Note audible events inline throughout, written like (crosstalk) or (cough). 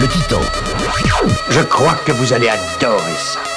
le Titan. Je crois que vous allez adorer ça.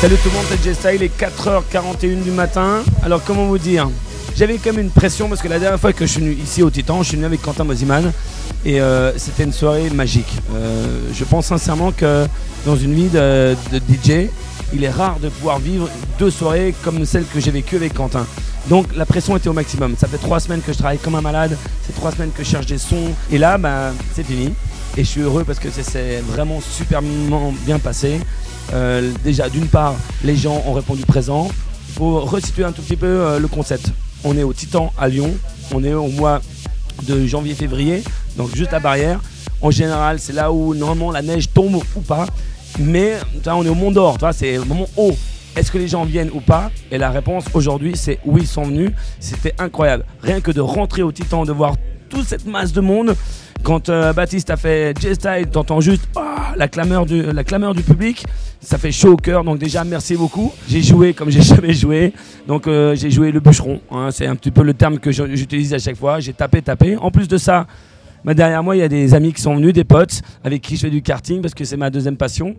Salut tout le monde, c'est J-Style, il est 4h41 du matin. Alors comment vous dire? J'avais même une pression parce que la dernière fois que je suis venu ici au Titan, je suis venu avec Quentin Moziman et euh, c'était une soirée magique. Euh, je pense sincèrement que dans une vie de, DJ, il est rare de pouvoir vivre deux soirées comme celle que j'ai vécue avec Quentin. Donc la pression était au maximum. Ça fait trois semaines que je travaille comme un malade, c'est trois semaines que je cherche des sons et là, bah, c'est fini. Et je suis heureux parce que c'est vraiment superment bien passé. Euh, déjà, d'une part, les gens ont répondu présent. Il faut resituer un tout petit peu euh, le concept. On est au Titan à Lyon. On est au mois de janvier-février, donc juste la barrière. En général, c'est là où normalement la neige tombe ou pas. Mais on est au Mont d'Or, c'est le moment haut. Est-ce que les gens viennent ou pas? Et la réponse aujourd'hui, c'est oui, ils sont venus. C'était incroyable. Rien que de rentrer au Titan, de voir toute cette masse de monde. Quand euh, Baptiste a fait J-Style, t'entends juste ah, la, clameur du, la clameur du public. Ça fait chaud au cœur. Donc déjà, merci beaucoup. J'ai joué comme j'ai (laughs) jamais joué. Donc euh, j'ai joué le bûcheron. hein. c'est un petit peu le terme que j'utilise à chaque fois. J'ai tapé, tapé. En plus de ça, bah, derrière moi, il y a des amis qui sont venus, des potes avec qui je fais du karting parce que c'est ma deuxième passion.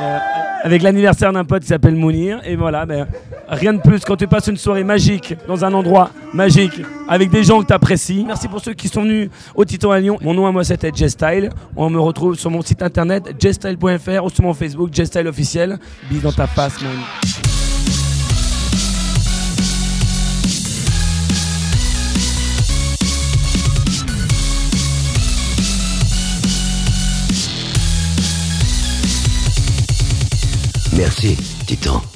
Euh, avec l'anniversaire d'un pote qui s'appelle Mounir. Et voilà, ben, rien de plus quand tu passes une soirée magique dans un endroit magique avec des gens que tu apprécies. Merci pour ceux qui sont venus au Titan à Lyon. Mon nom à moi c'était J-Style. On me retrouve sur mon site internet jstyle.fr ou sur mon Facebook J-Style officiel. Bis dans ta face, mon. Merci, Titan.